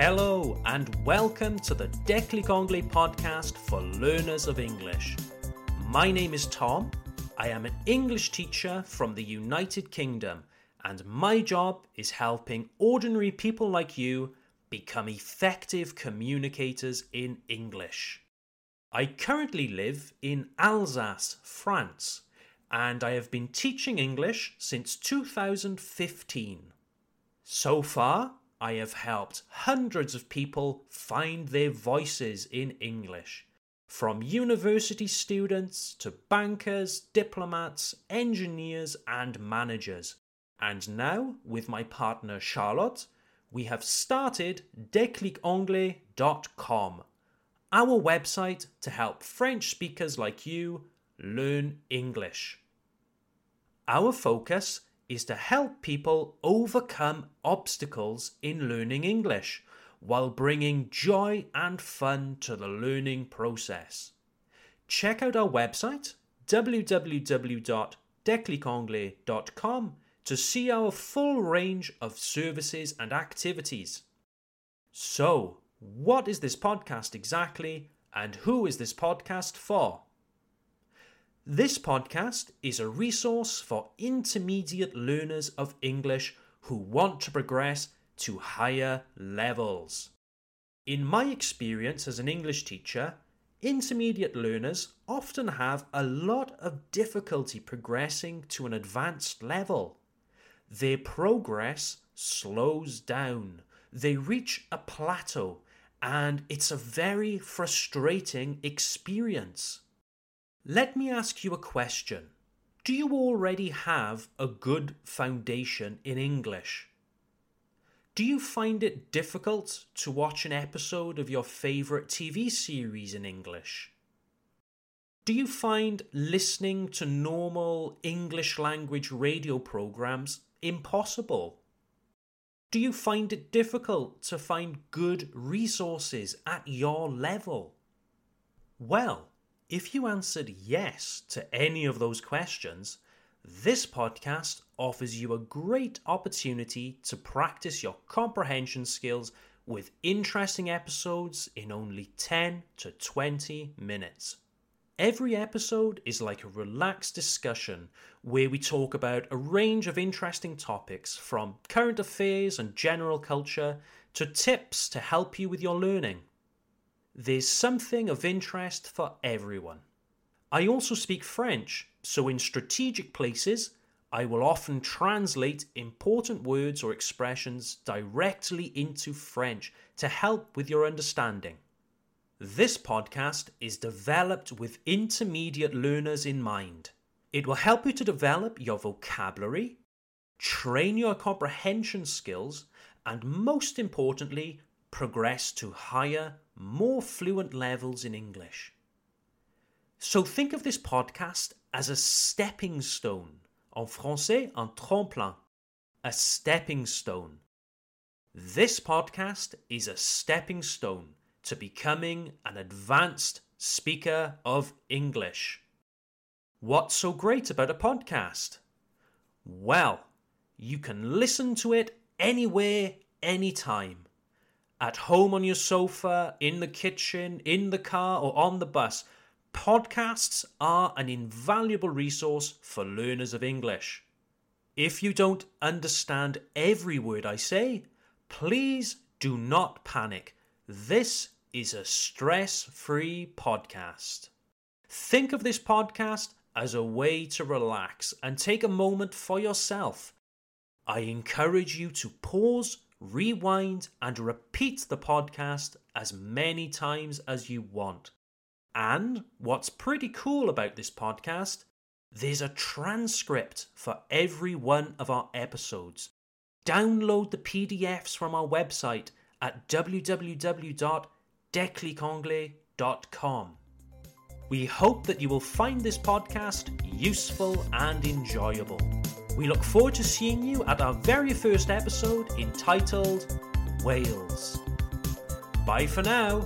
Hello, and welcome to the Déclic Anglais podcast for learners of English. My name is Tom. I am an English teacher from the United Kingdom, and my job is helping ordinary people like you become effective communicators in English. I currently live in Alsace, France, and I have been teaching English since 2015. So far, I have helped hundreds of people find their voices in English. From university students to bankers, diplomats, engineers, and managers. And now, with my partner Charlotte, we have started declicanglais.com, our website to help French speakers like you learn English. Our focus is to help people overcome obstacles in learning English while bringing joy and fun to the learning process. Check out our website www.declicanglais.com to see our full range of services and activities. So, what is this podcast exactly, and who is this podcast for? This podcast is a resource for intermediate learners of English who want to progress to higher levels. In my experience as an English teacher, intermediate learners often have a lot of difficulty progressing to an advanced level. Their progress slows down, they reach a plateau, and it's a very frustrating experience. Let me ask you a question. Do you already have a good foundation in English? Do you find it difficult to watch an episode of your favourite TV series in English? Do you find listening to normal English language radio programs impossible? Do you find it difficult to find good resources at your level? Well, if you answered yes to any of those questions, this podcast offers you a great opportunity to practice your comprehension skills with interesting episodes in only 10 to 20 minutes. Every episode is like a relaxed discussion where we talk about a range of interesting topics from current affairs and general culture to tips to help you with your learning. There's something of interest for everyone. I also speak French, so in strategic places, I will often translate important words or expressions directly into French to help with your understanding. This podcast is developed with intermediate learners in mind. It will help you to develop your vocabulary, train your comprehension skills, and most importantly, progress to higher, more fluent levels in English. So think of this podcast as a stepping stone. En français, un tremplin. A stepping stone. This podcast is a stepping stone to becoming an advanced speaker of English. What's so great about a podcast? Well, you can listen to it anywhere, anytime at home on your sofa, in the kitchen, in the car, or on the bus, podcasts are an invaluable resource for learners of English. If you don't understand every word I say, please do not panic. This is a stress free podcast. Think of this podcast as a way to relax and take a moment for yourself. I encourage you to pause rewind, and repeat the podcast as many times as you want. And what's pretty cool about this podcast, there's a transcript for every one of our episodes. Download the PDFs from our website at www.declicanglais.com. We hope that you will find this podcast useful and enjoyable. We look forward to seeing you at our very first episode entitled Wales. Bye for now.